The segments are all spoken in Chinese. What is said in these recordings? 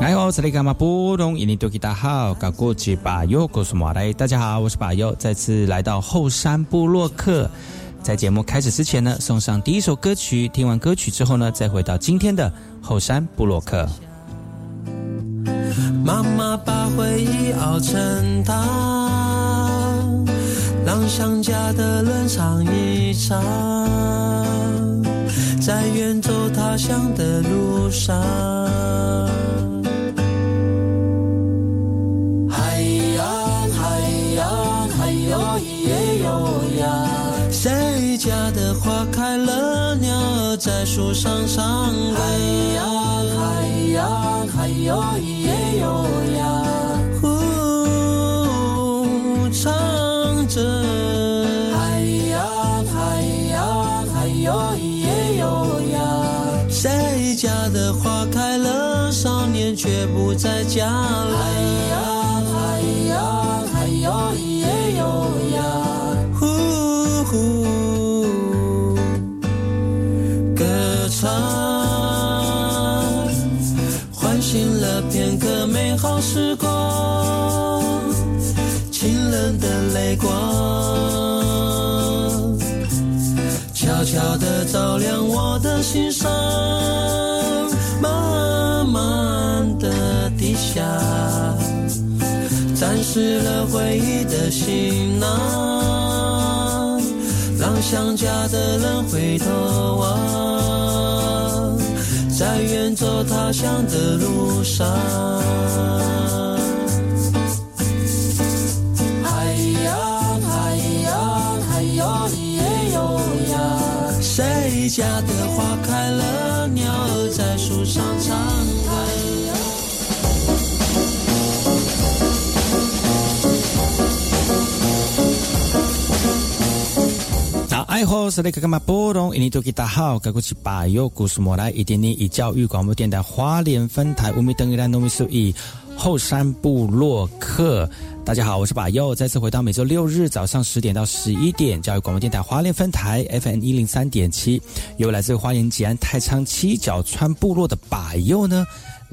哎，我是那个嘛布隆印尼多吉大好，搞过去把右告诉马来，大家好，我是把右，再次来到后山部落克。在节目开始之前呢，送上第一首歌曲。听完歌曲之后呢，再回到今天的后山布洛克。妈妈把回忆熬成汤，让想家的人尝一尝，在远走他乡的路上。海洋，海洋，还有咿耶哟呀。谁家的花开了，鸟儿在树上唱歌。海洋，海洋，还有咿耶哟呀，呼，唱着。家的花开了，少年却不在家了。海洋，海洋，还有咿耶哟呀。歌唱，唤醒了片刻美好时光，清冷的泪光，悄悄地照亮我的心上，沾湿了回忆的行囊。让想家的人回头望，在远走他乡的路上。海洋，海洋，还有咿耶哟呀，谁家的花开了，鸟儿在树上唱。好是那个嘛波动？印尼多吉大好，该过去把右故事莫来一点点以教育广播电台花莲分台乌米登伊兰糯米苏以后山部落客。大家好，我是把右，再次回到每周六日早上十点到十一点教育广播电台花莲分台 FM 一零三点七，由来自花莲吉安太仓七角川部落的把右呢。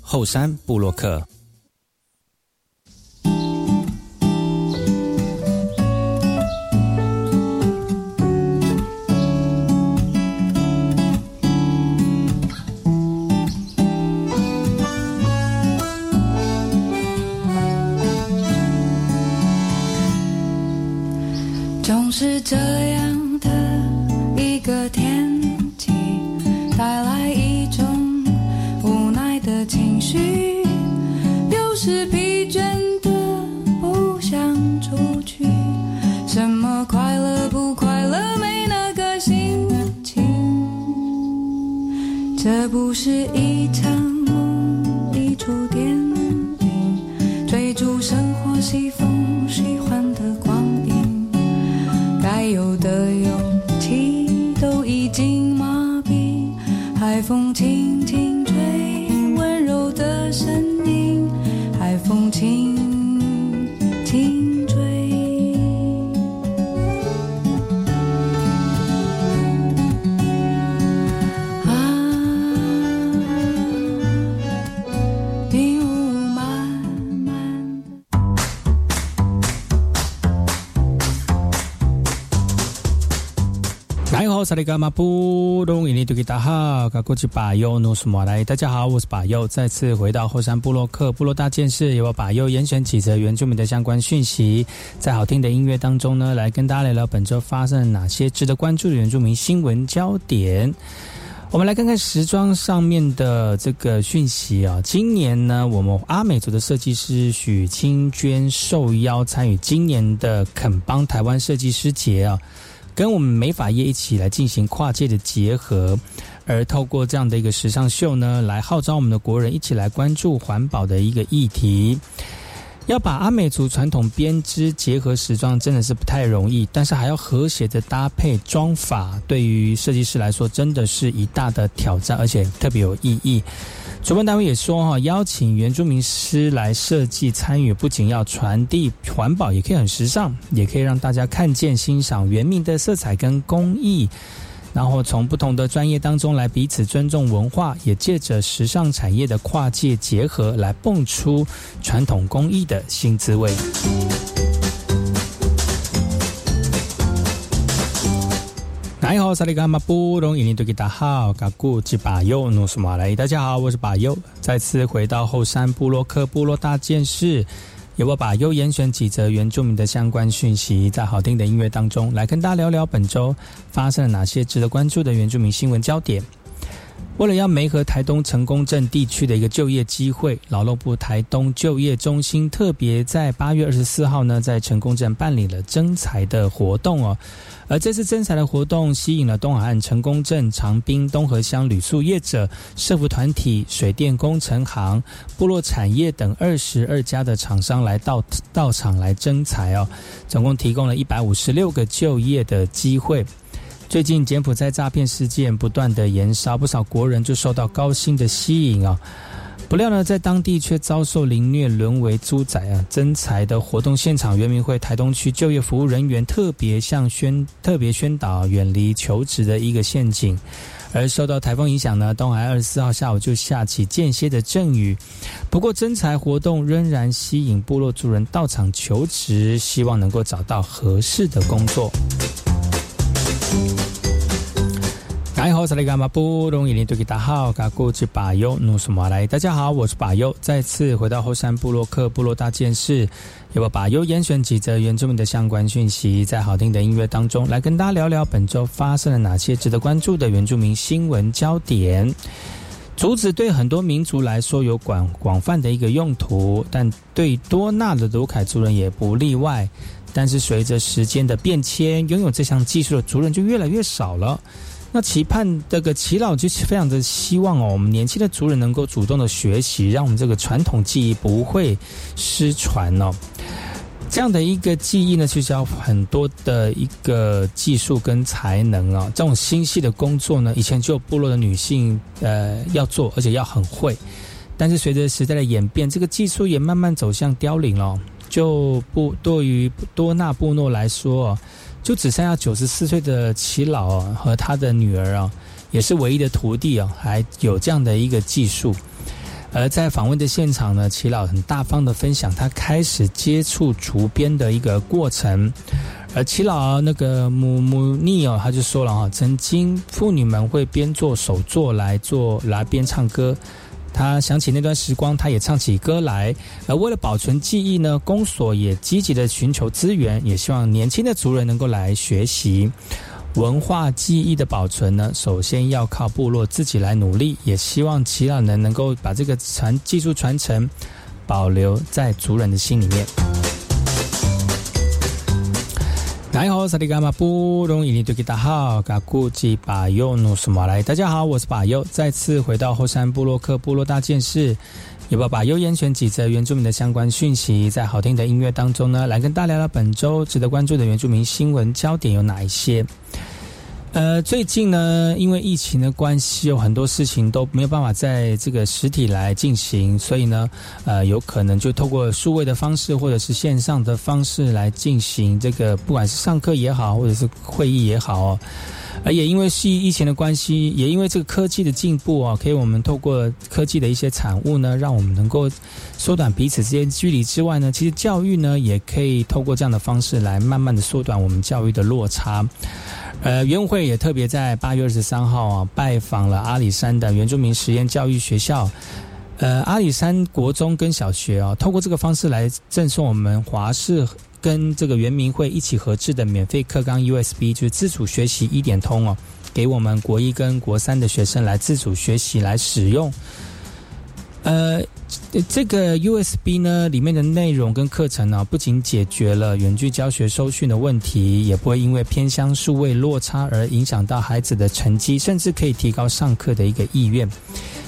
后山布洛克。总是这样的一个天好，萨利伽马布隆伊尼杜吉达哈，嘎古吉巴尤努什马来。大家好，我是巴尤，再次回到后山部落克部落大件事，由我巴尤严选几则原住民的相关讯息，在好听的音乐当中呢，来跟大家聊聊本周发生了哪些值得关注的原住民新闻焦点。我们来看看时装上面的这个讯息啊。今年呢，我们阿美族的设计师许清娟受邀参与今年的肯邦台湾设计师节啊。跟我们美发业一起来进行跨界的结合，而透过这样的一个时尚秀呢，来号召我们的国人一起来关注环保的一个议题。要把阿美族传统编织结合时装，真的是不太容易，但是还要和谐的搭配装法，对于设计师来说，真的是一大的挑战，而且特别有意义。主办单位也说哈，邀请原住民师来设计参与，不仅要传递环保，也可以很时尚，也可以让大家看见欣赏原民的色彩跟工艺，然后从不同的专业当中来彼此尊重文化，也借着时尚产业的跨界结合，来蹦出传统工艺的新滋味。你好，萨利卡马布隆伊尼多吉达好，嘎古吉巴尤努苏马来，大家好，我是巴尤，再次回到后山部落克部落大件事，由我把优严选几则原住民的相关讯息，在好听的音乐当中来跟大家聊聊本周发生了哪些值得关注的原住民新闻焦点。为了要媒合台东成功镇地区的一个就业机会，劳动部台东就业中心特别在八月二十四号呢，在成功镇办理了征才的活动哦。而这次征才的活动吸引了东海岸成功镇、长滨东河乡旅宿业者、社服团体、水电工程行、部落产业等二十二家的厂商来到到场来征才哦，总共提供了一百五十六个就业的机会。最近柬埔寨诈骗事件不断的延烧，不少国人就受到高薪的吸引啊，不料呢，在当地却遭受凌虐，沦为猪仔啊！征才的活动现场，原民会台东区就业服务人员特别向宣特别宣导远离求职的一个陷阱。而受到台风影响呢，东海二十四号下午就下起间歇的阵雨，不过征才活动仍然吸引部落族人到场求职，希望能够找到合适的工作。大家好，我是马布隆伊林多吉达好，嘎古吉巴尤努什马来。大家好，我是巴尤，再次回到后山部落克部落大件事，由我巴尤严选几则原住民的相关讯息，在好听的音乐当中来跟大家聊聊本周发生了哪些值得关注的原住民新闻焦点。竹子对很多民族来说有广广泛的一个用途，但对多纳的卢凯族人也不例外。但是随着时间的变迁，拥有这项技术的族人就越来越少了。那期盼这个耆老就是非常的希望哦，我们年轻的族人能够主动的学习，让我们这个传统技艺不会失传哦。这样的一个技艺呢，就需要很多的一个技术跟才能啊。这种心细的工作呢，以前就有部落的女性呃要做，而且要很会。但是随着时代的演变，这个技术也慢慢走向凋零了。就不对于多纳部落来说，就只剩下九十四岁的齐老和他的女儿啊，也是唯一的徒弟啊，还有这样的一个技术。而在访问的现场呢，齐老很大方的分享他开始接触竹编的一个过程。而齐老那个母母尼哦，他就说了哈，曾经妇女们会边做手作来做来边唱歌。他想起那段时光，他也唱起歌来。而为了保存记忆呢，公所也积极的寻求资源，也希望年轻的族人能够来学习文化记忆的保存呢。首先要靠部落自己来努力，也希望祈老人能够把这个传技术传承保留在族人的心里面。大家好，萨利伽马布隆伊尼多吉达好，嘎古吉巴尤努苏马来。大家好，我是巴尤，再次回到后山部落克部落大件事，有把巴尤严选几则原住民的相关讯息，在好听的音乐当中呢，来跟大家聊聊本周值得关注的原住民新闻焦点有哪一些。呃，最近呢，因为疫情的关系，有很多事情都没有办法在这个实体来进行，所以呢，呃，有可能就透过数位的方式或者是线上的方式来进行这个，不管是上课也好，或者是会议也好。而也因为是疫情的关系，也因为这个科技的进步啊，可以我们透过科技的一些产物呢，让我们能够缩短彼此之间距离之外呢，其实教育呢也可以透过这样的方式来慢慢的缩短我们教育的落差。呃，园委会也特别在八月二十三号啊，拜访了阿里山的原住民实验教育学校。呃，阿里山国中跟小学啊，透过这个方式来赠送我们华视跟这个原民会一起合制的免费课纲 USB，就是自主学习一点通哦，给我们国一跟国三的学生来自主学习来使用。呃，这个 USB 呢，里面的内容跟课程呢，不仅解决了远距教学收讯的问题，也不会因为偏乡数位落差而影响到孩子的成绩，甚至可以提高上课的一个意愿。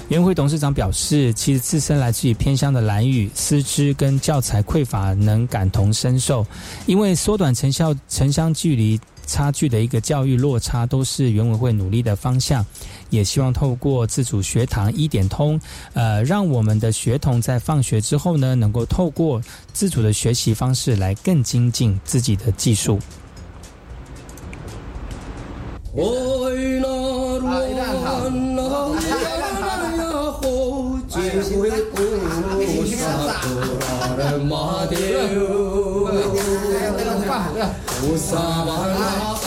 园会董事长表示，其实自身来自于偏乡的蓝屿，师资跟教材匮乏，能感同身受。因为缩短城校城乡距离差距的一个教育落差，都是园委会努力的方向。也希望透过自主学堂一点通呃让我们的学童在放学之后呢能够透过自主的学习方式来更精进自己的技术。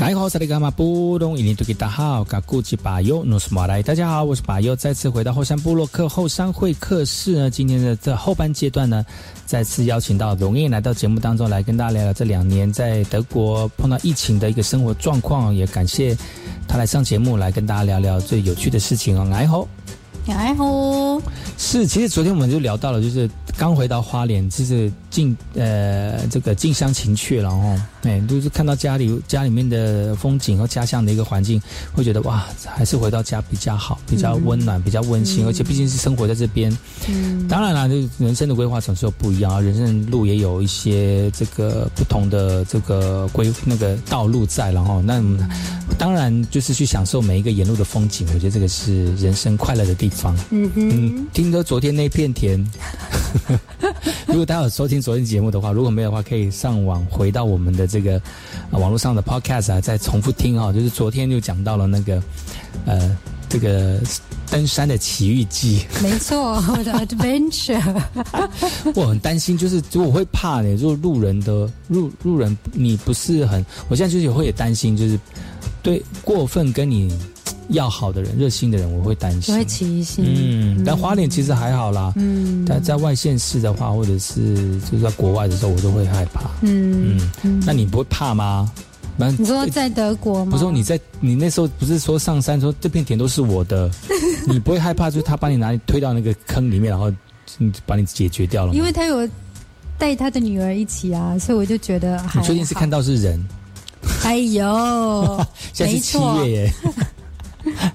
哎，好，萨利伽马布隆伊尼图吉达好，嘎古吉巴尤努斯马来，大家好，我是巴尤，再次回到后山部落客后山会客室呢。今天的这后半阶段呢，再次邀请到龙燕来到节目当中来跟大家聊聊这两年在德国碰到疫情的一个生活状况，也感谢他来上节目来跟大家聊聊最有趣的事情哦。来吼，哎吼，是，其实昨天我们就聊到了，就是刚回到花莲，就是近呃这个近乡情怯了哦，哎，就是看到家里家里面的风景和家乡的一个环境，会觉得哇，还是回到家比较好，比较温暖，比较温馨，而且毕竟是生活在这边。嗯，当然啦，就人生的规划总是有不一样啊，人生的路也有一些这个不同的这个规那个道路在，然后那当然就是去享受每一个沿路的风景，我觉得这个是人生快乐的地方。嗯哼，嗯，听说昨天那片田，如果大家有收听昨天节目的话，如果没有的话，可以上网回到我们的这个、啊网络上的 podcast 啊，再重复听啊、就是昨天就讲到了那个呃这个登山的奇遇记。没错，我 的 adventure，我很担心，就是如果我会怕呢，如果路人的路路人你不是很，我现在就是会也担心，就是对过分跟你要好的人、热心的人，我会担心我会。起疑心。嗯，但花脸其实还好啦。嗯但在外县市的话，或者是就是在国外的时候，我都会害怕。嗯嗯，嗯，那你不会怕吗？那你说在德国吗？不是说你在你那时候不是说上山说这片田都是我的，你不会害怕，就是他把你拿你推到那个坑里面，然后嗯把你解决掉了吗？因为他有带他的女儿一起啊，所以我就觉得还你确定是看到？是人？哎呦，现在是七月耶。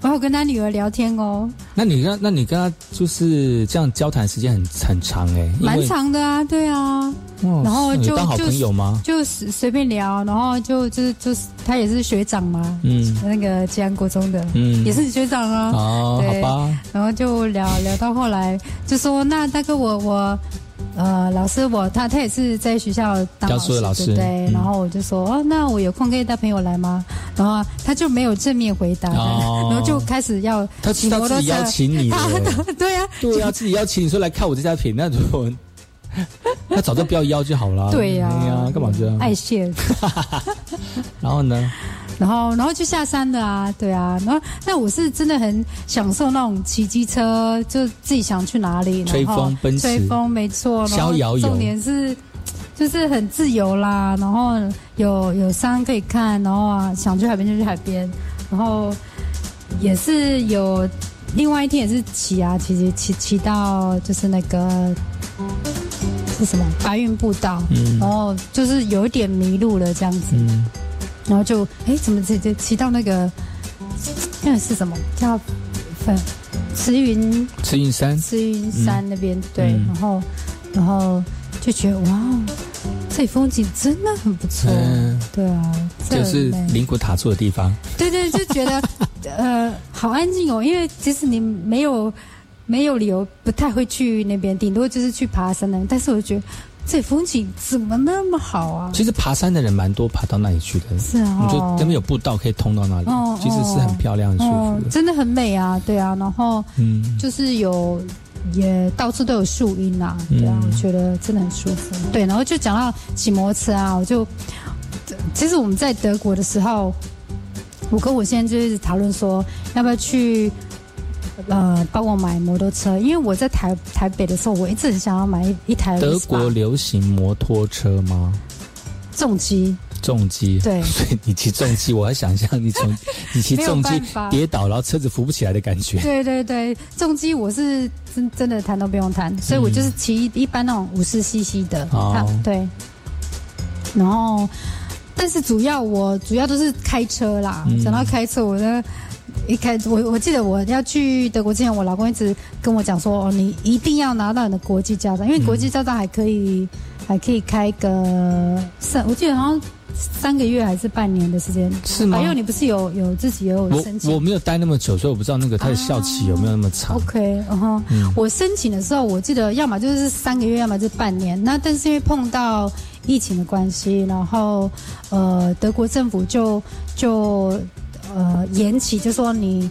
我有跟他女儿聊天哦，那你跟那你跟他就是这样交谈时间很很长哎，因蛮长的啊，对啊，哦然后就当好就朋友吗？就随随便聊，然后就就是就是他也是学长嘛，嗯。那个吉安国中的，嗯。也是学长啊，哦，对。好吧，然后就聊聊到后来，就说那大哥我我呃老师我他他也是在学校当教书的老师对不对？嗯然后我就说哦那我有空可以带朋友来吗？然后他就没有正面回答，哦然后就开始要他知道自己邀请你了，对啊对啊，自己邀请你说来看我这家品，那如果 那早就不要邀就好了。对呀哎呀，干嘛这样？爱谢，然后呢？然后然后就下山的啊，对啊，然后那我是真的很享受那种骑机车，就自己想去哪里，吹风奔驰吹风没错，逍遥游。重点是就是很自由啦，然后有有山可以看，然后啊想去海边就去海边，然后也是有另外一天也是骑啊，骑骑骑骑到就是那个是什么白云步道，嗯。然后就是有一点迷路了这样子，嗯，然后就哎，怎么直接骑到那个那个是什么？叫粉慈云慈云山，慈云山那边、对，嗯。然后然后就觉得哇哦，这里风景真的很不错，嗯。对啊，这就是灵骨塔住的地方。对对，就觉得 呃好安静哦，因为其实你没有没有理由不太会去那边，顶多就是去爬山的，但是我觉得这里风景怎么那么好啊？其实爬山的人蛮多，爬到那里去的。是啊、你就那边有步道可以通到那里，哦其实是很漂亮、很舒哦服，的。真的很美啊，对啊，然后嗯，就是有也到处都有树荫啊，对啊，嗯我觉得真的很舒服。对，然后就讲到骑摩托车啊，我就其实我们在德国的时候，我跟我现在就一直讨论说要不要去。呃，帮我买摩托车，因为我在台台北的时候，我一直很想要买一一台德国流行摩托车吗？重机，重机，对 所以你骑重机，我还想象你从 你骑重机跌倒，然后车子扶不起来的感觉。对对对，重机我是真真的谈都不用谈，所以我就是骑一一般那种五十 CC 的，哦它对。然后，但是主要我主要都是开车啦。嗯讲到开车，我的一开我我记得我要去德国之前，我老公一直跟我讲说，哦，你一定要拿到你的国际驾照，因为国际驾照还可以、还可以开个三，我记得好像三个月还是半年的时间。是吗因为你不是有有自己也有申请我没有待那么久，所以我不知道那个它的校期有没有那么长。OK，嗯哼，嗯我申请的时候，我记得要么就是三个月，要么就是半年。那但是因为碰到疫情的关系，然后呃，德国政府就就呃延期，就说你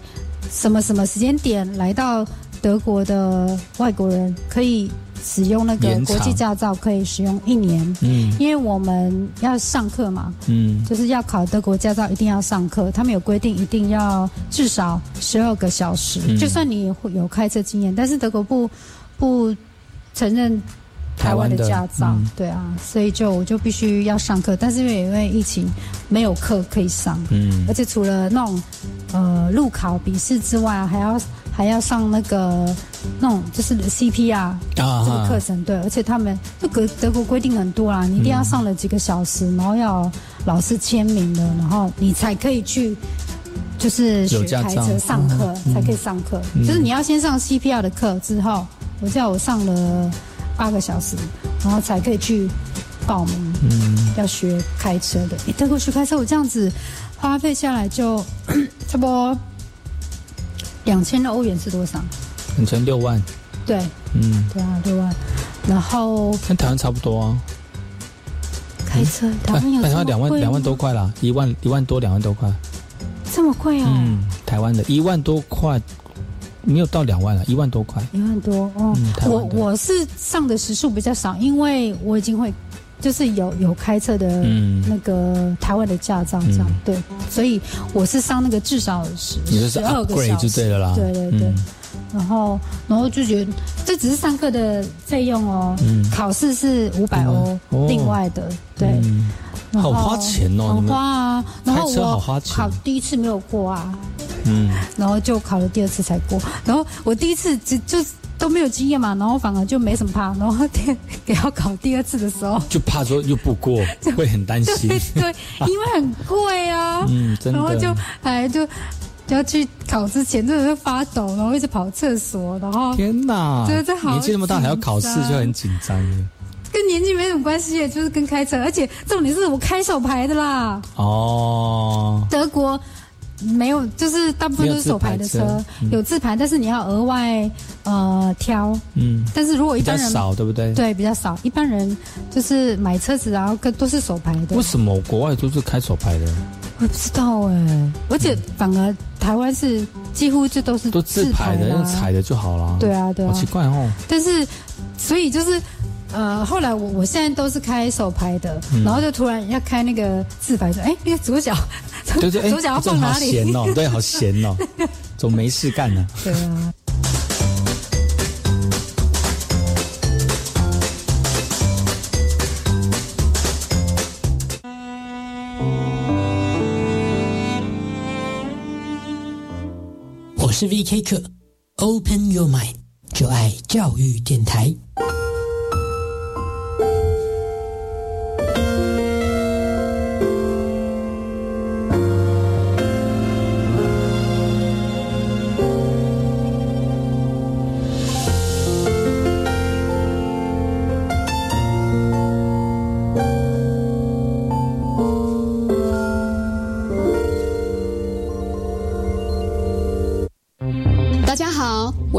什么什么时间点来到德国的外国人可以使用那个国际驾照可以使用一年，嗯。因为我们要上课嘛，嗯。就是要考德国驾照一定要上课，他们有规定一定要至少十二个小时，嗯。就算你会有开车经验，但是德国不不承认台湾的驾照，台湾的嗯。对啊，所以就我就必须要上课，但是因为因为疫情没有课可以上，嗯。而且除了那种呃路考笔试之外，还要还要上那个那种就是 CPR 啊这个课程，对，而且他们就德德国规定很多啦，你一定要上了几个小时，然后要老师签名的，然后你才可以去。就是学开车上课、嗯。才可以上课，嗯。就是你要先上 CPR 的课之后，我叫我上了八个小时，然后才可以去报名。嗯要学开车的。你德国学开车，我这样子花费下来就 差不多两千的欧元是多少？两千六万，对嗯，对啊，六万。然后跟台湾差不多啊，开车，台湾有台湾两万两万多块啦，一万一万多两万多块，这么贵啊，嗯，台湾的一万多块，没有到两万了，一万多块，一万多哦。嗯我我是上的时数比较少，因为我已经会。就是有有开车的嗯。那个台湾的驾照，这样、嗯。对，所以我是上那个至少十十二个小时。就对了啦，对对对。嗯。然后，然后就觉得这只是上课的费用哦，嗯。考试是五百欧另外。的，对，嗯。好花钱哦好花啊。然后我花钱。考第一次没有过啊，嗯，然后就考了第二次才过。然后我第一次就就都没有经验嘛，然后反而就没什么怕。然后第给要考第二次的时候，就怕说又不过，会很担心对，对，因为很贵啊，嗯，真的，然后就哎就就要去考之前真的是发抖，然后一直跑厕所，然后天哪，真的好年纪那么大还要考试，就很紧张了跟年纪没什么关系，就是跟开车，而且重点是我开手牌的啦。哦。德国没有，就是大部分都是手牌的车，有自排车嗯有自排，但是你要额外呃挑。嗯，但是如果一比较般人少，对不对？。对比较少，一般人就是买车子然后跟都是手牌的为。什么国外都是开手牌的，我不知道哎、而且反而台湾是几乎就都是都自排的，啦用踩的就好了？对啊对啊好奇怪哦。但是，所以就是，呃，后来我我现在都是开手牌的，嗯然后就突然要开那个自拍的，哎，那个左脚，对对，哎，左脚要放哪里？闲哦，对，好闲哦，总没事干呢。对啊。我是 VK 课，Open Your Mind，就爱教育电台。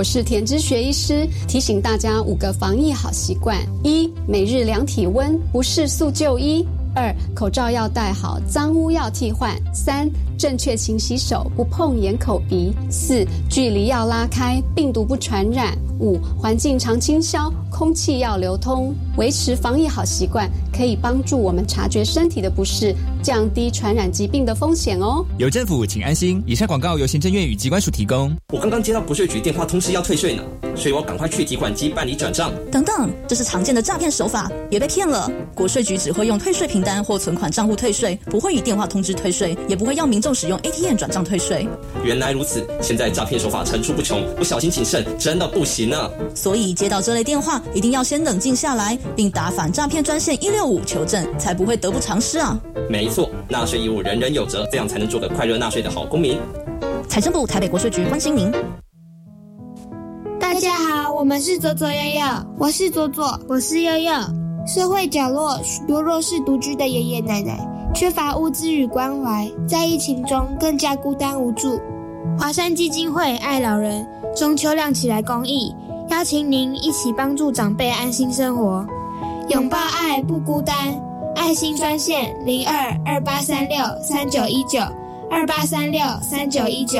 是田之学医师，提醒大家五个防疫好习惯：一、每日量体温，不适速就医；二、口罩要戴好，脏污要替换；三、正确勤洗手，不碰眼、口、鼻；四、距离要拉开，病毒不传染；五、环境常清消，空气要流通。维持防疫好习惯，可以帮助我们察觉身体的不适，降低传染疾病的风险哦。有政府，请安心。以上广告由行政院与机关署提供。我刚刚接到国税局电话通知要退税呢，所以我赶快去提款机办理转账。等等，这是常见的诈骗手法，别被骗了。国税局只会用退税凭单或存款账户退税，不会以电话通知退税，也不会要民众使用 ATM 转账退税。原来如此，现在诈骗手法层出不穷，不小心谨慎真的不行啊！所以接到这类电话，一定要先冷静下来，并打反诈骗专线一六五求证，才不会得不偿失啊！没错，纳税义务人人有责，这样才能做个快乐纳税的好公民。财政部台北国税局关心您。大家好，我们是左左右右，我是左左，我是右右。社会角落许多弱势独居的爷爷奶奶，缺乏物资与关怀，在疫情中更加孤单无助。华山基金会爱老人中秋亮起来公益，邀请您一起帮助长辈安心生活，拥抱爱不孤单。爱心专线零二二八三六三九一九二八三六三九一九。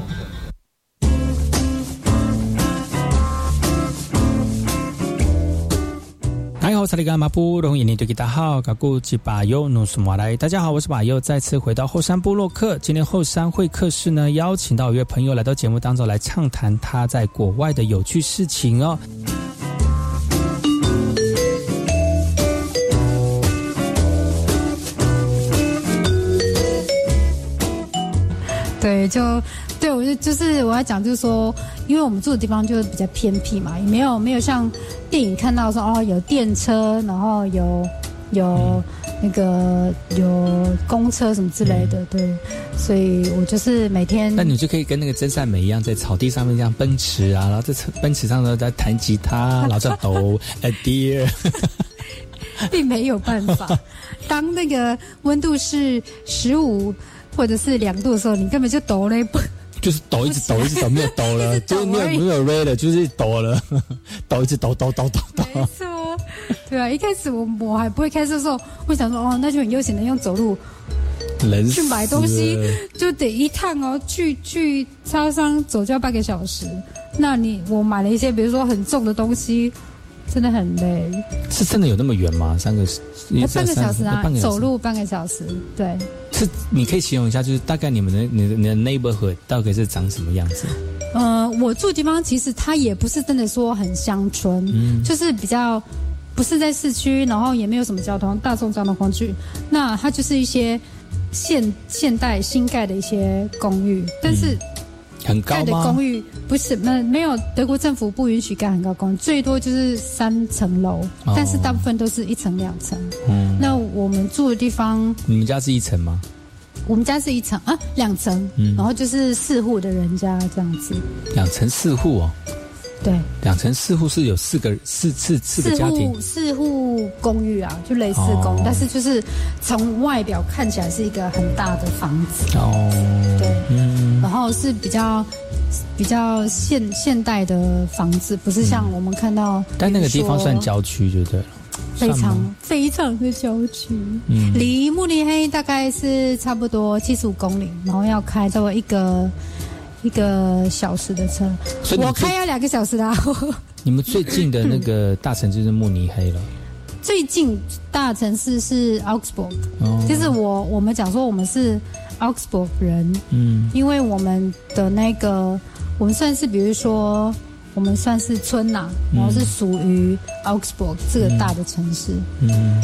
大家好，我是把右，再次回到后山部落客。今天后山会客室呢，邀请到一位朋友来到节目当中来畅谈他在国外的有趣事情哦。对，就对我就就是我要讲，就是说，因为我们住的地方就是比较偏僻嘛，也没有没有像电影看到说哦有电车，然后有有那个有公车什么之类的，对，所以我就是每天。那你就可以跟那个真善美一样，在草地上面这样奔驰啊，然后在奔驰上头在弹吉他，然后在抖 a dear，并没有办法。当那个温度是十五。或者是两度的时候，你根本就抖了不？就是抖，一直抖，一直抖，没有抖了，就是没有没有 r e 了，就是抖了，抖一直抖抖抖抖抖。没错，对啊，一开始我我还不会开车的时候，会想说哦，那就很悠闲的用走路，去买东西就得一趟哦，去去超商走就要半个小时。那你我买了一些，比如说很重的东西。真的很累，是真的有那么远吗？三个半个小时啊，走路半个小时，对。是，你可以形容一下，就是大概你们的、你的、你的 neighborhood 到底是长什么样子？呃，我住的地方其实它也不是真的说很乡村，嗯，就是比较不是在市区，然后也没有什么交通大众交通工具，那它就是一些现现代新盖的一些公寓，但是。很高的公寓不是没没有德国政府不允许盖很高公寓，最多就是三层楼，但是大部分都是一层两层。嗯，那我们住的地方，你们家是一层吗？我们家是一层啊，两层，然后就是四户的人家这样子。两层四户哦。对，两层四户是有四个四四四个家庭，四户公寓啊，就类似公，但是就是从外表看起来是一个很大的房子。哦，对，嗯，然后是比较比较现现代的房子，不是像我们看到，但那个地方算郊区就对了，非常非常的郊区，嗯，离慕尼黑大概是差不多七十五公里，然后要开到一个。一个小时的车，我开要两个小时的。你们最近的那个大城市是慕尼黑了。最近大城市是 Augsburg，就是我我们讲说我们是 Augsburg 人，嗯，因为我们的那个我们算是比如说我们算是村呐，然后是属于 Augsburg 这个大的城市，嗯，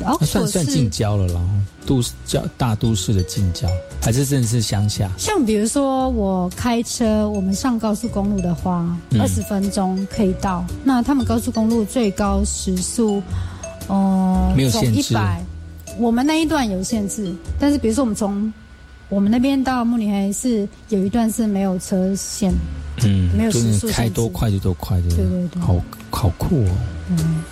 然后算算近郊了啦。都市郊大都市的近郊，还是真的是乡下？像比如说我开车，我们上高速公路的话，二十分钟可以到。那他们高速公路最高时速，哦，没有限制。我们那一段有限制，但是比如说我们从我们那边到慕尼黑是有一段是没有车线，嗯，没有时速，开多快就多快，对对对，好好酷哦。嗯。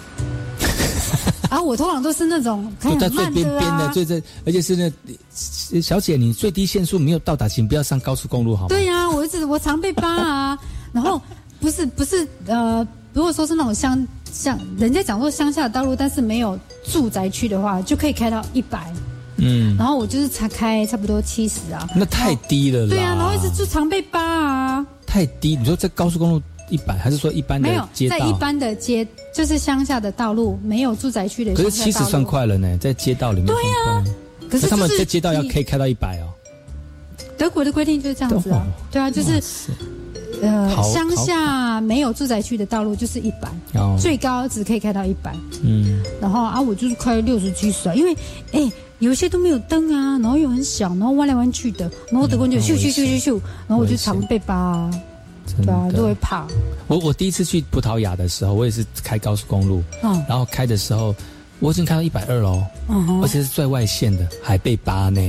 啊，我通常都是那种开很慢的啊，最最，而且是那小姐，你最低限速没有到达，请不要上高速公路，好吗？对呀，我一直我常被扒啊。然后 不是不是呃，如果说是那种乡乡，人家讲说乡下的道路，但是没有住宅区的话，就可以开到一百。嗯，然后我就是才开差不多七十啊，那太低了。对啊，然后一直就常被扒啊。太低，你说在高速公路。一百还是说一般的街道？在一般的街，就是乡下的道路，没有住宅区的。可是七十算快了呢，在街道里面。对呀，可是他们在街道要可以开到一百哦。德国的规定就是这样子啊，对啊，就是呃，乡下没有住宅区的道路就是一百，最高只可以开到一百。嗯，然后啊，我就是开六十七十啊，因为哎，有些都没有灯啊，然后又很小，然后弯来弯去的，然后德国就咻咻咻咻咻，然后我就常被扒。对啊，都会怕。我我第一次去葡萄牙的时候，我也是开高速公路，嗯，然后开的时候，我已经开到一百二喽，嗯，而且是最外线的，还被扒呢。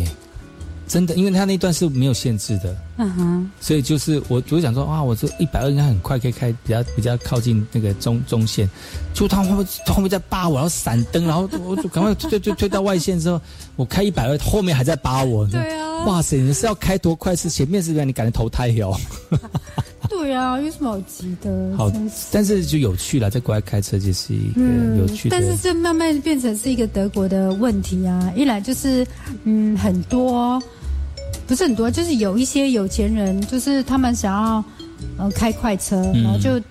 真的，因为他那段是没有限制的，嗯哼，所以就是我我就想说啊，我这一百二应该很快可以开，比较比较靠近那个中中线，就他后面后面在扒我，然后闪灯，然后我就赶快推推推到外线之后，我开一百二，后面还在扒我，对啊，哇塞，你是要开多快？是前面是让你感觉投胎哦。对啊，有什么好急的？好是，但是就有趣了，在国外开车就是一个有趣的。但是这慢慢变成是一个德国的问题啊！一来就是，嗯，很多不是很多，就是有一些有钱人，就是他们想要呃开快车，嗯。然后就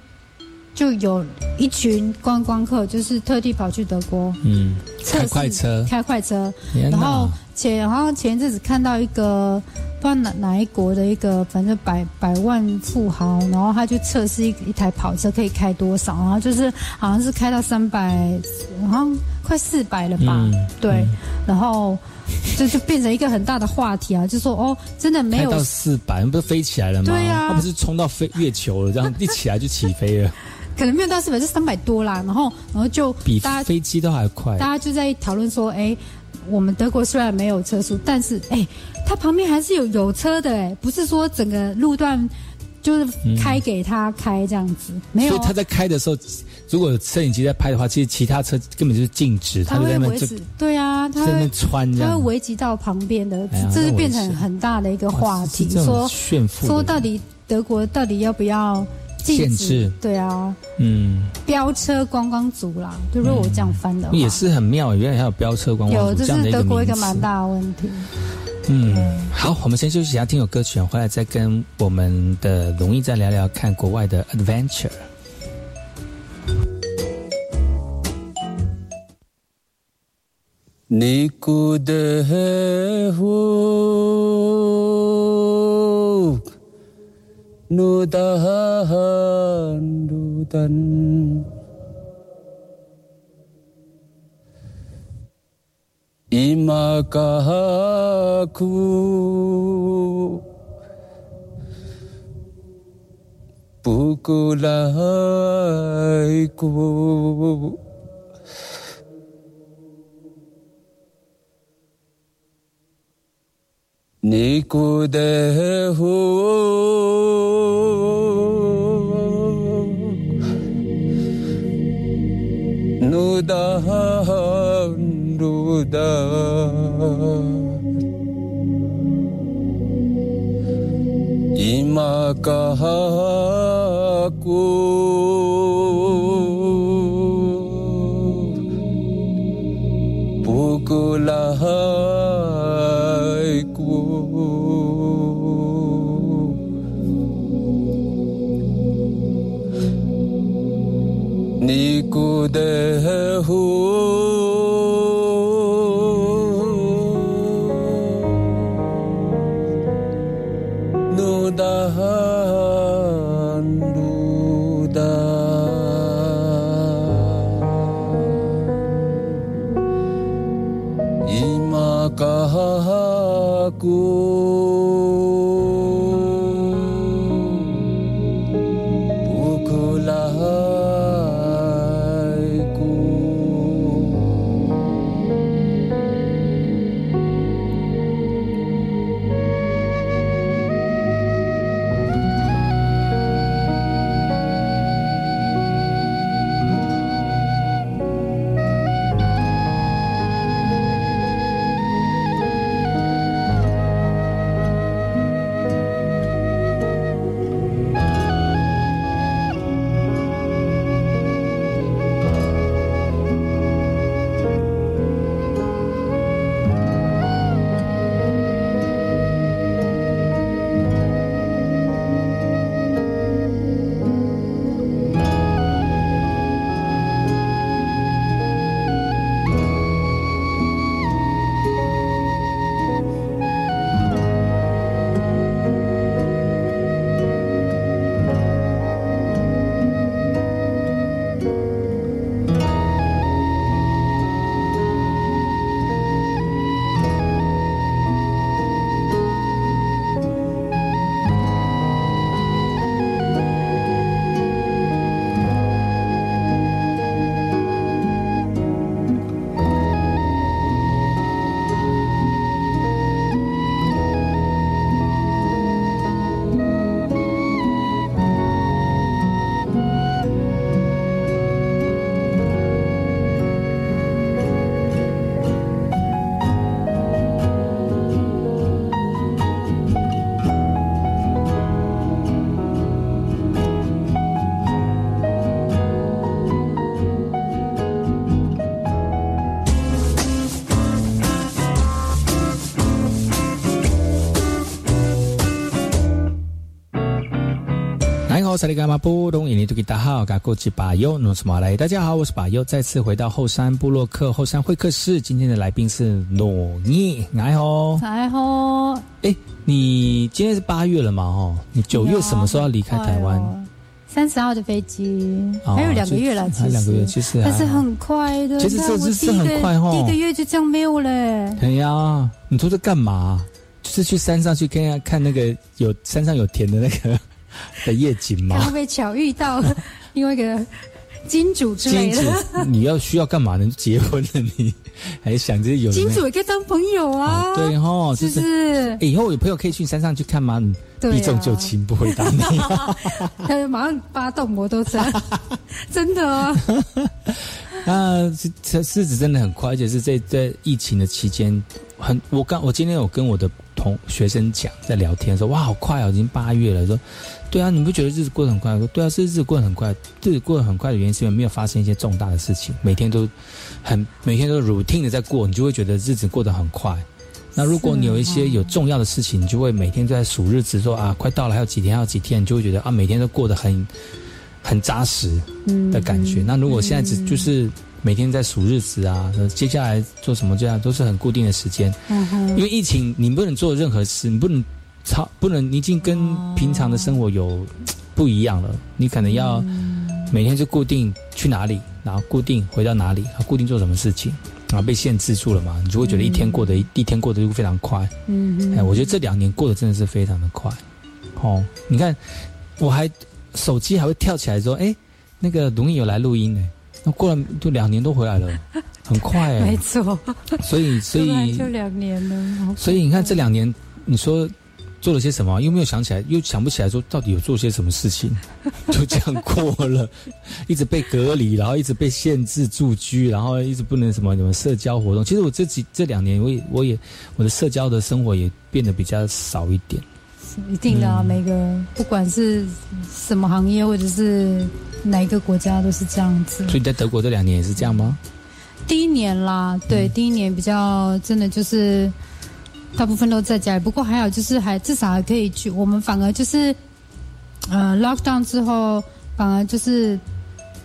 就有一群观光客，就是特地跑去德国嗯，开测快车，开快车，然后前好像前一阵子看到一个不知道哪哪一国的一个反正百百万富豪，然后他就测试一一台跑车可以开多少，然后就是好像是开到三百，好像快四百了吧？嗯对，嗯。然后 这就变成一个很大的话题啊，就说哦，真的没有到四百，不是飞起来了吗？对啊他不是冲到飞月球了，这样一起来就起飞了，可能没有到四百，就三百多啦。然后然后就比大家飞机都还快大。家就在讨论说，哎，我们德国虽然没有车速，但是哎，它旁边还是有有车的，哎，不是说整个路段就是开给他开这样子，没有。所以他在开的时候，如果摄影机在拍的话，其实其他车根本就是静止，他它就在那边就会维持，对啊，他在那边会它会穿这样。危及到旁边的，这那我也就变成是。很大的一个话题，说炫富的说到底德国到底要不要禁止？限制。对啊，嗯，飙车观光族啦，就如果我这样翻的话，也是很妙，原来还有飙车观光有，这是德国一个蛮大的问题。嗯，好，我们先休息一下，听首歌曲，回来再跟我们的龙毅再聊聊看国外的 adventure。Niku dehu nudahan dudan makahaku pukulaiku Nikudehu dust. Imakahaku. 萨利伽马布隆印尼多吉达好，嘎古吉巴尤诺斯马来。大家好，我是巴尤，再次回到后山部落克后山会客室。今天的来宾是诺尼，你好，你好。哎，你今天是八月了嘛？哦，你九月什么时候要离开台湾？三十号的飞机，还有两个月了，其实两个月，其实但是很快的。其实这是很快哦，第一个月就这样没有嘞。哎呀，你说这干嘛？就是去山上去看看那个有山上有田的那个。的夜景吗？刚被巧遇到另外一个金主之类的。你要需要干嘛呢？结婚了，你还想着有金主也可以当朋友啊？对哈，就是以后有朋友可以去山上去看吗？避重就轻，不回答你。他马上发动摩托车，真的啊。那这日子真的很快，而且是在在疫情的期间，很我刚我今天有跟我的同学生讲，在聊天说哇，好快哦，已经八月了，说。对啊，你不觉得日子过得很快？说对啊，是日子过得很快。日子过得很快的原因是因为没有发生一些重大的事情，每天都很每天都 routine 的在过，你就会觉得日子过得很快。那如果你有一些有重要的事情，你就会每天都在数日子，说啊，快到了，还有几天，还有几天，你就会觉得啊，每天都过得很很扎实的感觉。那如果现在只就是每天在数日子啊，接下来做什么这样都是很固定的时间。嗯哼，因为疫情，你不能做任何事，你不能。超不能，你已经跟平常的生活有不一样了。你可能要每天就固定去哪里，然后固定回到哪里，然后固定做什么事情，然后被限制住了嘛？你就会觉得一天过得一天过得就非常快。嗯，哎，我觉得这两年过得真的是非常的快。哦，你看，我还手机还会跳起来说：“哎，那个龙毅有来录音呢。”那过了就两年都回来了，很快哎。没错。所以，所以就两年了。所以你看这两年，你说。做了些什么？又没有想起来，又想不起来，说到底有做些什么事情，就这样过了，一直被隔离，然后一直被限制住居，然后一直不能什么什么社交活动。其实我这几这两年，我也我也我的社交的生活也变得比较少一点。一定的啊，每个不管是什么行业或者是哪一个国家都是这样子。所以在德国这两年也是这样吗？第一年啦，对，第一年比较真的就是。大部分都在家里，不过还有就是还至少还可以去。我们反而就是，呃，lockdown 之后，反而就是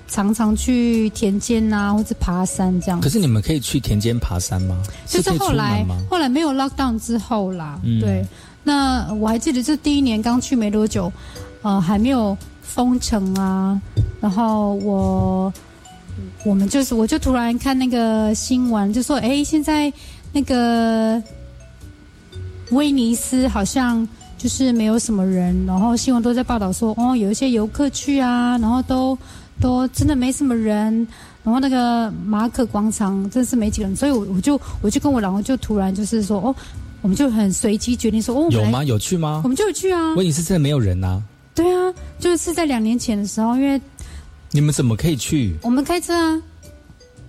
常常去田间啊，或者爬山这样。可是你们可以去田间爬山吗？就是后来后来没有 lockdown 之后啦。对，那我还记得，就第一年刚去没多久，呃，还没有封城啊。然后我我们就是，我就突然看那个新闻，就说，哎，现在那个。威尼斯好像就是没有什么人，然后新闻都在报道说，哦，有一些游客去啊，然后都 都真的没什么人，然后那个马可广场真是没几个人，所以我我就我就跟我老公就突然就是说，哦，我们就很随机决定说，哦，有吗？有去吗？我们就有去啊。问题是真的没有人啊？对啊，就是在两年前的时候，因为你们怎么可以去？我们开车啊。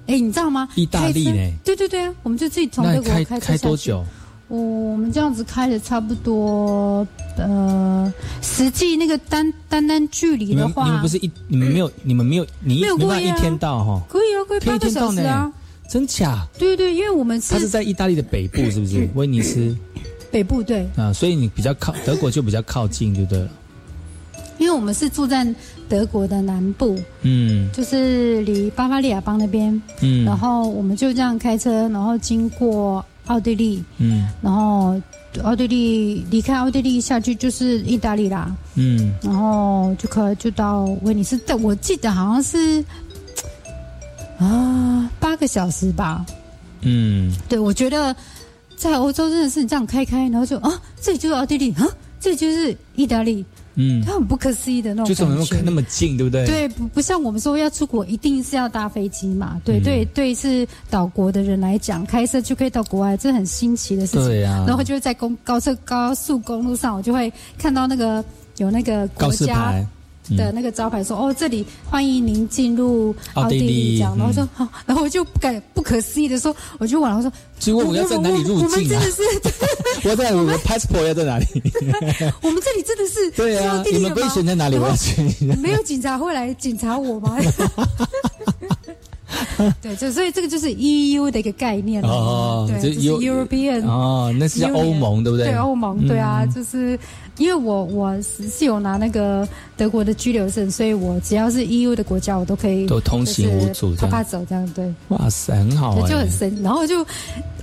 哎，你知道吗？意大利呢？对对对啊，我们就自己从德国开开多久？我我们这样子开了差不多，呃，实际那个单单单距离的话，你们不是一你们没有你们没有你没有过一天到哈？可以啊，可以八个小时啊，真假？对对，因为我们是它是在意大利的北部，是不是？威尼斯北部对啊，所以你比较靠德国就比较靠近，就对了。因为我们是住在德国的南部，嗯，就是离巴伐利亚邦那边，嗯，然后我们就这样开车，然后经过。奥地利，嗯，然后奥地利离开奥地利下去就是意大利啦，嗯，然后就可就到威尼斯，但我记得好像是啊八个小时吧，嗯，对，我觉得在欧洲真的是你这样开开，然后就啊这里就是奥地利啊，这里就是意大利。嗯，它很不可思议的那种就怎么开那么近，对不对？对，不不像我们说要出国一定是要搭飞机嘛。对对对，是岛国的人来讲，开车就可以到国外，这很新奇的事情。对呀。然后就会在公高速高速公路上，我就会看到那个有那个国家。的那个招牌说：“哦，这里欢迎您进入奥地利。”这样，然后说好，然后我就不敢不可思议的说：“我就问，我说，请问我要在哪里入境啊？”我们真的是，我在我的 passport 要在哪里？我们这里真的是对啊，你们可以选在哪里？我要去。没有警察会来检查我吗？对，就所以这个就是 EU 的一个概念哦对，就就是 Eu- European 哦，那是叫欧盟，对不对？对欧盟，对啊，嗯就是因为我我是是有拿那个德国的居留证，所以我只要是 EU 的国家，我都可以都通行无阻就是这样啪啪走这样，对，哇塞，很好就很神。然后就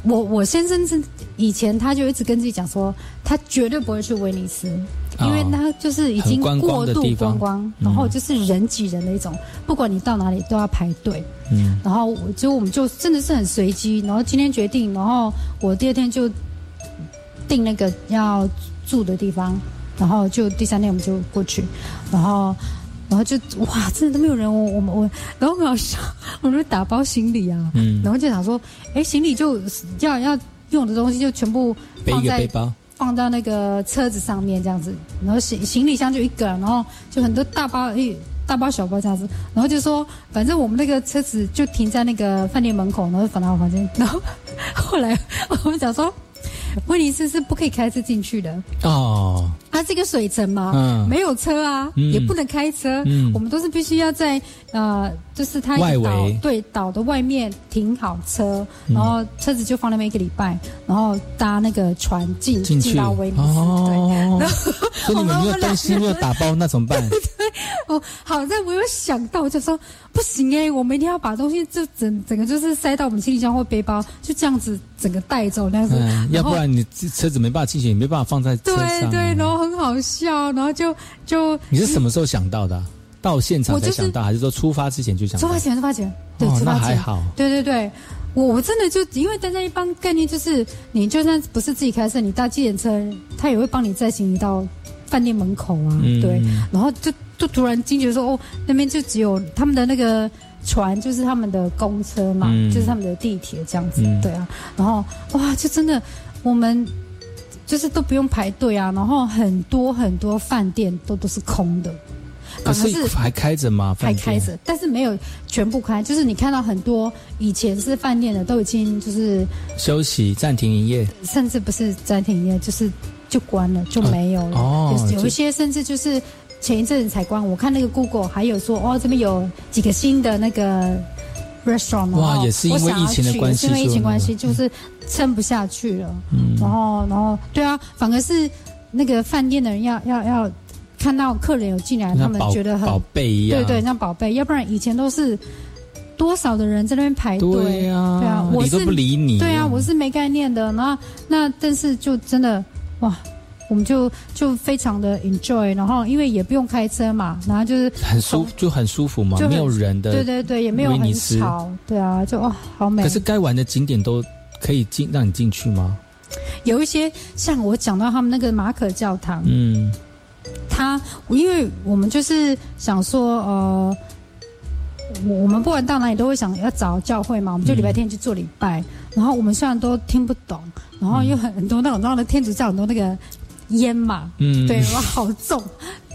我我先生是以前他就一直跟自己讲说，他绝对不会去威尼斯。因为他就是已经过度观光，然后就是人挤人的一种，不管你到哪里都要排队。嗯，然后我就我们就真的是很随机，然后今天决定，然后我第二天就订那个要住的地方，然后就第三天我们就过去，然后然后就哇，真的都没有人，我我们我，然后很好笑，我们就打包行李啊，嗯。然后就想说，哎，行李就要要用的东西就全部背放在背包，放到那个车子上面这样子，然后行行李箱就一个，然后就很多大包一大包小包这样子，然后就说反正我们那个车子就停在那个饭店门口，然后放到我房间，然后后来我们想说，威尼斯是不可以开车进去的，哦，它是一个水城嘛，嗯。没有车啊，嗯。也不能开车，嗯。我们都是必须要在呃，就是它外岛围对岛的外面停好车，嗯。然后车子就放那边一个礼拜，然后搭那个船进进去到威尼斯，对。哦，所以你们没我们有东西没有打包，那怎么办？哦，好在我有想到，我就说不行哎、我们一定要把东西就整整个就是塞到我们行李箱或背包，就这样子整个带走那样子，嗯，要不然你这车子没办法进去，你没办法放在车上啊。对对，然后很好笑，然后就就你是什么时候想到的啊？到现场才想到，还是说出发之前就想到？出发前出发前，对，哦出发前那还好对对对。我我真的就因为大家一般概念就是，你就算不是自己开车，你搭计程车，他也会帮你载行李到饭店门口啊，嗯对。然后就就突然惊觉说，哦，那边就只有他们的那个船，就是他们的公车嘛，嗯就是他们的地铁这样子，嗯对啊。然后哇，就真的我们就是都不用排队啊，然后很多很多饭店都都是空的，可反而是还开着吗？还开着，但是没有全部开，就是你看到很多以前是饭店的都已经就是休息暂停营业。甚至不是暂停营业，就是就关了，就没有了。哦有一些甚至就是前一阵子才关。我看那个 Google 还有说哦，这边有几个新的那个 restaurant 哇哦也是因为疫情的关系因为疫情关系，嗯就是撑不下去了。嗯然后然后对啊，反而是那个饭店的人要要要看到客人有进来，他们觉得很宝贝一样，对对，像宝贝，要不然以前都是多少的人在那边排队，对啊，对啊，我是不理你，对啊，我是没概念的。那那但是就真的哇，我们就就非常的 enjoy，然后因为也不用开车嘛，然后就是很舒就很舒服嘛，就没有人的，对对对，也没有很吵，对啊，就哦好美。可是该玩的景点都可以进让你进去吗？有一些像我讲到他们那个马可教堂，嗯，他因为我们就是想说，呃，我我们不管到哪里都会想要找教会嘛，我们就礼拜天去做礼拜。然后我们虽然都听不懂，然后又很很多那种那种的天主教很多那个烟嘛，嗯对，我，好重，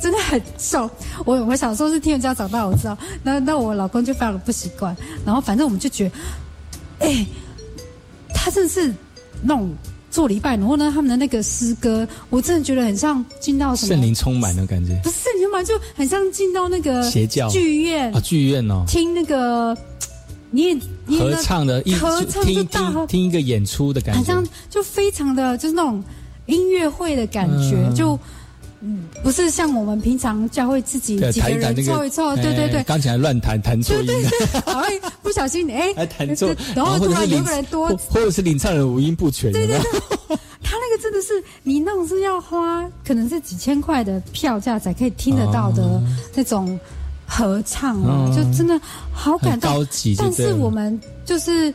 真的很重。我我小时候是听人家长大，我知道，那那我老公就非常的不习惯。然后反正我们就觉得，哎、他真的是那种。做礼拜，然后呢，他们的那个诗歌，我真的觉得很像进到什么圣灵充满的感觉不是圣灵嘛，就很像进到那个邪教剧院啊，剧院哦，听那个，你也你合唱的，一合唱听就大听一个演出的感觉好像，就非常的就是那种音乐会的感觉，嗯。就嗯不是像我们平常教会自己，几个人凑一凑，对对对。哎，钢琴还乱弹，弹错音，好像不小心哎，还弹错，然后突然有个人多或或者是领唱人五音不全，对对对？他那个真的是你那种是要花可能是几千块的票价才可以听得到的那种合唱啊，嗯就真的好感动。高级但是我们就是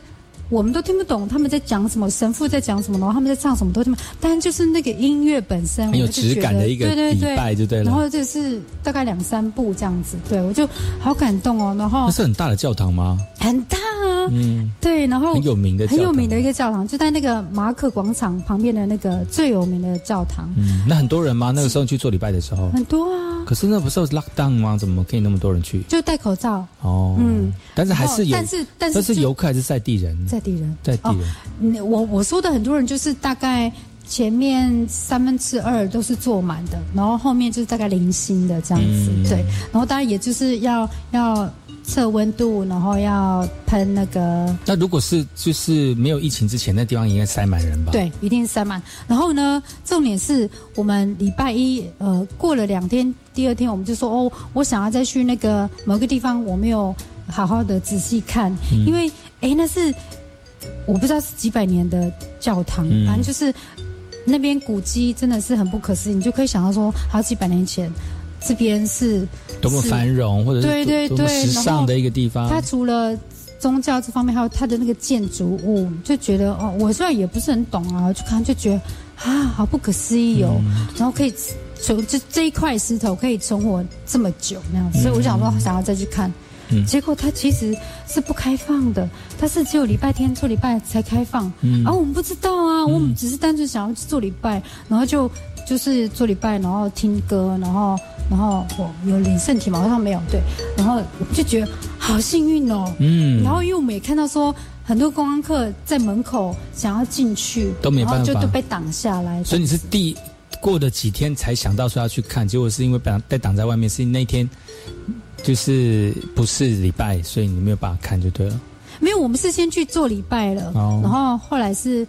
我们都听不懂他们在讲什么，神父在讲什么，然后他们在唱什么都听不懂。但就是那个音乐本身，很有质感的一个礼拜就对了然后就是大概两三部这样子，对我就好感动哦。然后那是很大的教堂吗？很大啊，嗯，对，然后很有名的很有名的一个教堂，就在那个马可广场旁边的那个最有名的教堂，嗯，那很多人吗？那个时候去做礼拜的时候，很多啊，可是那不是有 lock down 吗？怎么可以那么多人去？就戴口罩，哦，嗯，但是还是有，但是但是游客还是在地人？在地人，在地人，嗯，我我说的很多人就是大概前面三分之二都是坐满的，然后后面就是大概零星的这样子，嗯对。然后当然也就是要要测温度，然后要喷那个那如果是就是没有疫情之前，那地方应该塞满人吧？，对，一定塞满。然后呢，重点是我们礼拜一呃过了两天，第二天我们就说哦，我想要再去那个某个地方，我没有好好的仔细看，嗯因为哎那是我不知道是几百年的教堂，嗯反正就是那边古迹真的是很不可思议，你就可以想到说，好几百年前这边是多么繁荣，或者是对对多多么对时尚的一个地方。它除了宗教这方面，还有它的那个建筑物，就觉得哦，我虽然也不是很懂啊，就看就觉得啊，好不可思议哦，嗯然后可以存这这一块石头可以存活这么久那样子，所以我想说想要再去看。嗯结果它其实是不开放的，它是只有礼拜天做礼拜才开放，嗯。啊，我们不知道啊，我们只是单纯想要去做礼拜，然后就就是做礼拜，然后听歌，然后然后我有领圣体嘛？好像没有，对，然后就觉得好幸运哦，嗯。然后因为我们也看到说很多观光客在门口想要进去，都没办法。就都被挡下来，所以你是第过了几天才想到说要去看，结果是因为被被挡在外面，是那天就是不是礼拜，所以你没有办法看就对了。没有，我们是先去做礼拜了，哦然后后来是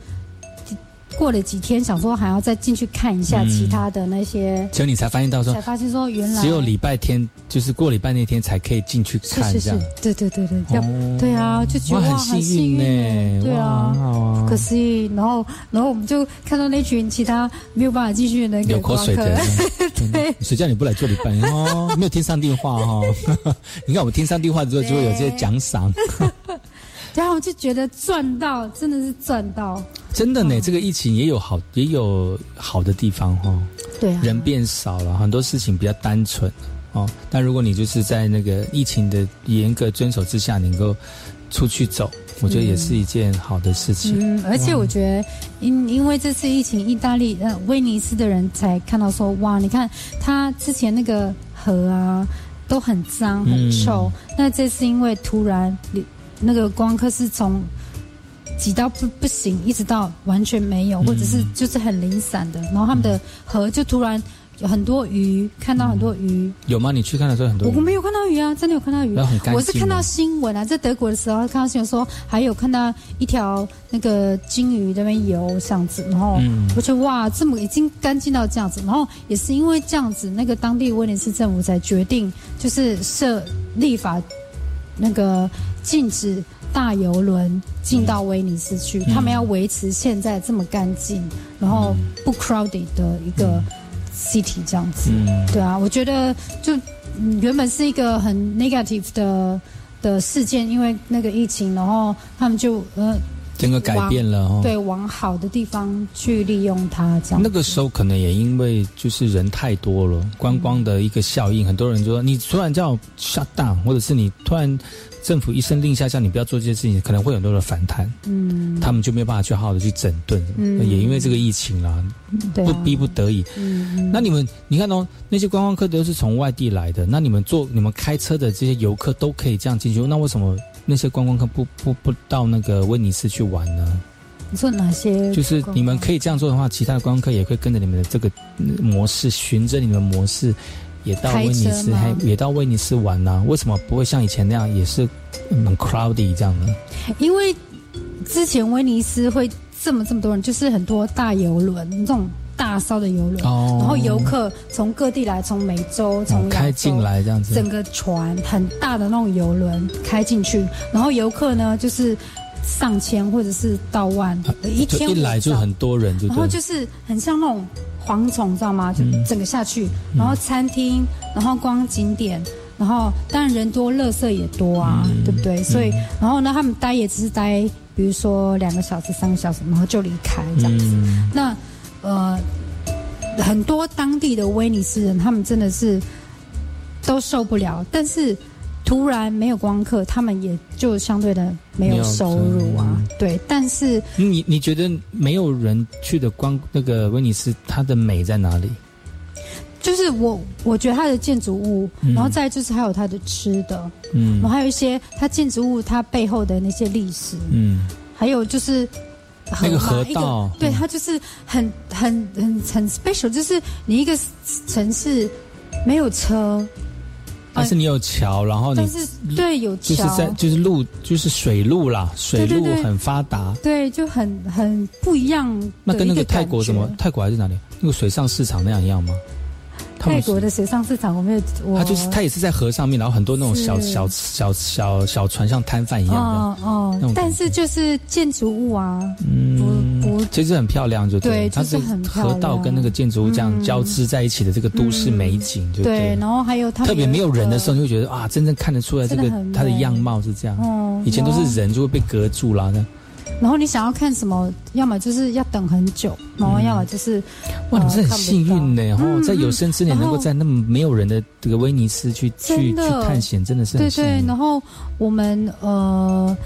过了几天，想说还要再进去看一下嗯其他的那些，结果你才发现到说才，发现说原来只有礼拜天，就是过礼拜那天才可以进去看这样。，对对对对，要、哦对啊，就觉得哇，很幸运呢对啊不可思议。然后然后我们就看到那群其他没有办法继续的那个流口水的观光客对，谁叫你不来做礼拜哦？没有听上帝话哦。你看我们听上帝话之后，就会有这些奖赏。然后我就觉得赚到，真的是赚到。真的呢，嗯这个疫情也有好也有好的地方哦。对啊，人变少了，很多事情比较单纯哦。但如果你就是在那个疫情的严格遵守之下，能够出去走，我觉得也是一件好的事情。嗯，而且我觉得因因为这次疫情，意大利呃威尼斯的人才看到说，哇，你看他之前那个河啊都很脏很臭，那这次因为突然你那个观光刻是从挤到不不行，一直到完全没有，或者是就是很零散的，然后他们的河就突然有很多鱼，看到很多鱼，有吗？你去看的时候很多人，我没有看到鱼啊，真的有看到鱼。我是看到新闻啊，在德国的时候看到新闻说，还有看到一条那个金鱼在那边游这样子，然后嗯。我觉得哇，这么已经干净到这样子，然后也是因为这样子，那个当地威尼斯政府才决定就是设立法，那个禁止大游轮进到威尼斯去，嗯。他们要维持现在这么干净，然后不 crowded 的一个 city 这样子。嗯，对啊，我觉得就、嗯原本是一个很 negative 的的事件，因为那个疫情，然后他们就呃整个改变了哦。对往好的地方去利用它，这样。那个时候可能也因为就是人太多了，观光的一个效应，很多人就说你突然叫我 shut down，或者是你突然政府一声令下叫你不要做这些事情，可能会有很多的反弹，嗯。他们就没有办法去好好的去整顿，嗯。也因为这个疫情啦，对啊。不逼不得已。那你们你看哦，那些观光客都是从外地来的，那你们坐你们开车的这些游客都可以这样进去，那为什么那些观光客不不不到那个威尼斯去玩呢？你说哪些？就是你们可以这样做的话，其他的观光客也会跟着你们的这个嗯模式，循着你们的模式，也到威尼斯，还也到威尼斯玩呢、为什么不会像以前那样，也是嗯很 crowdy 这样呢？因为之前威尼斯会这么这么多人，就是很多大游轮，这种大艘的游轮，哦然后游客从各地来，从美洲，从开进来这样子整个船很大的那种游轮开进去，然后游客呢就是上千或者是到万，一天一来就很多人，就然后。就是很像那种蝗虫，知道吗？就嗯整个下去，然后餐厅，然后光景点，然后当然人多，垃圾也多啊，嗯对不对？所以，然后呢，他们待也只是待，比如说两个小时、三个小时，然后就离开这样子。嗯那呃，很多当地的威尼斯人，他们真的是都受不了，但是。突然没有光客，他们也就相对的没有收入啊。对，但是你你觉得没有人去的光那个威尼斯，它的美在哪里？就是我，我觉得它的建筑物，嗯然后再就是还有它的吃的，嗯然后还有一些它建筑物它背后的那些历史，嗯还有就是河那个河道对，嗯它就是很很很很 special，就是你一个城市没有车，但是你有桥，然后你但是对有桥就是，在就是路就是水路啦，水路很发达。对就很很不一样的那跟那个泰国什么？泰国还是哪里？那个水上市场那样一样吗？泰国的水上市场，我没有，我它就是它也是在河上面，然后很多那种小小小小小船，像摊贩一样的。哦哦但是就是建筑物啊，嗯，不不其实很漂亮，就对它是很河道跟那个建筑物这样嗯交织在一起的这个都市美景，就对，然后还有它特别没有人的时候，你会觉得啊，真正看得出来这个它的样貌是这样。嗯以前都是人就会被隔住了。那然后你想要看什么，要么就是要等很久，然后要么就是哇，你是很幸运呢，哈，嗯在有生之年能够在那么没有人的这个威尼斯去去去探险，真的是对对。然后我们呃，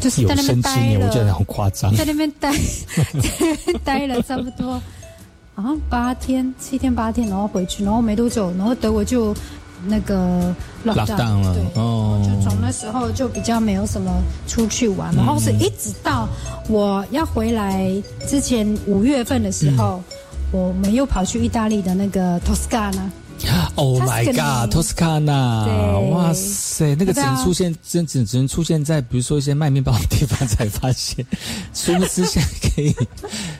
就是有在那边待生之年，我觉得了，好夸张。在那边待，在那边待了差不多好像八天、七天、八天，然后回去，然后没多久，然后德国就那个 lockdown 了对，哦就从那时候就比较没有什么出去玩，嗯然后是一直到我要回来之前五月份的时候，嗯我们又跑去意大利的那个托斯卡纳。Oh my God，托斯卡纳，对。哇塞，那个只能出现，真只只能出现在比如说一些卖面包的地方才发现，殊不知现在可以，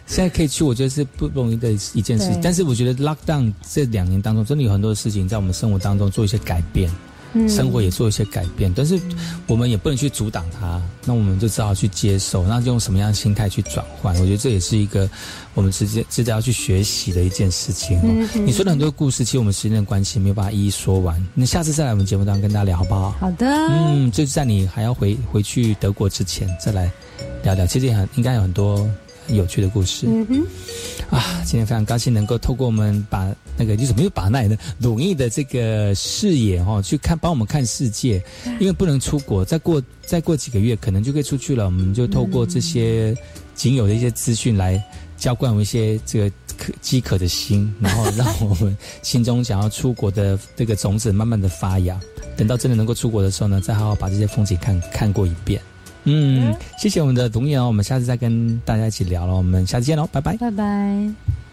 现在可以去，我觉得是不容易的一件事情。但是我觉得 lockdown 这两年当中，真的有很多的事情在我们生活当中做一些改变。嗯生活也做一些改变，但是我们也不能去阻挡它，那我们就只好去接受，那用什么样的心态去转换？我觉得这也是一个我们直接值得要去学习的一件事情、哦。嗯嗯你说的很多故事，其实我们时间的关系没有办法一一说完，那下次再来我们节目当中跟大家聊好不好？好的，嗯，就是在你还要回回去德国之前再来聊聊，其实也很应该有很多有趣的故事。嗯哼。啊，今天非常高兴能够透过我们把那个你怎么又把那的鲁艺的这个视野哦，去看帮我们看世界，因为不能出国，再过再过几个月可能就可以出去了，我们就透过这些仅有的一些资讯来浇灌我们一些这个渴饥渴的心，然后让我们心中想要出国的这个种子慢慢的发芽，等到真的能够出国的时候呢，再好好把这些风景看看过一遍。嗯，谢谢我们的董演哦，我们下次再跟大家一起聊了，我们下次见喽，拜拜。拜拜。